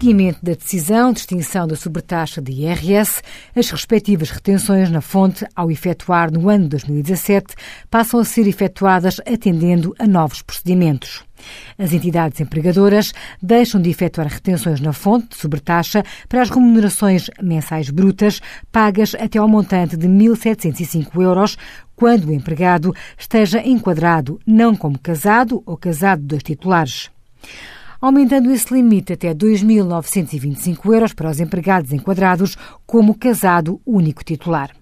seguimento da decisão de extinção da sobretaxa de IRS, as respectivas retenções na fonte, ao efetuar no ano de 2017, passam a ser efetuadas atendendo a novos procedimentos. As entidades empregadoras deixam de efetuar retenções na fonte de sobretaxa para as remunerações mensais brutas pagas até ao montante de 1.705 euros, quando o empregado esteja enquadrado não como casado ou casado de dois titulares aumentando esse limite até 2.925 euros para os empregados enquadrados como casado único titular.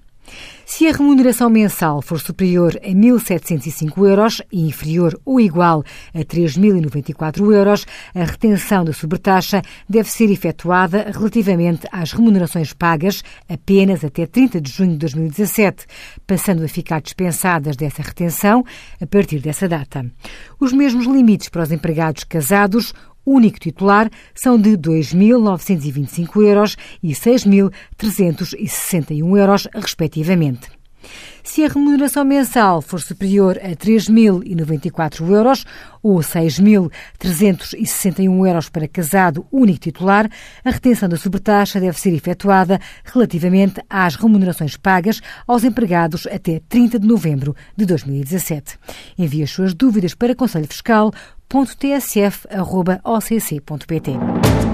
Se a remuneração mensal for superior a 1.705 euros e inferior ou igual a 3.094 euros, a retenção da sobretaxa deve ser efetuada relativamente às remunerações pagas apenas até 30 de junho de 2017, passando a ficar dispensadas dessa retenção a partir dessa data. Os mesmos limites para os empregados casados, único titular são de 2.925 euros e 6.361 euros, respectivamente. Se a remuneração mensal for superior a 3.094 euros ou 6.361 euros para casado único titular, a retenção da sobretaxa deve ser efetuada relativamente às remunerações pagas aos empregados até 30 de novembro de 2017. Envie as suas dúvidas para conselhofiscal.tsf.occ.pt.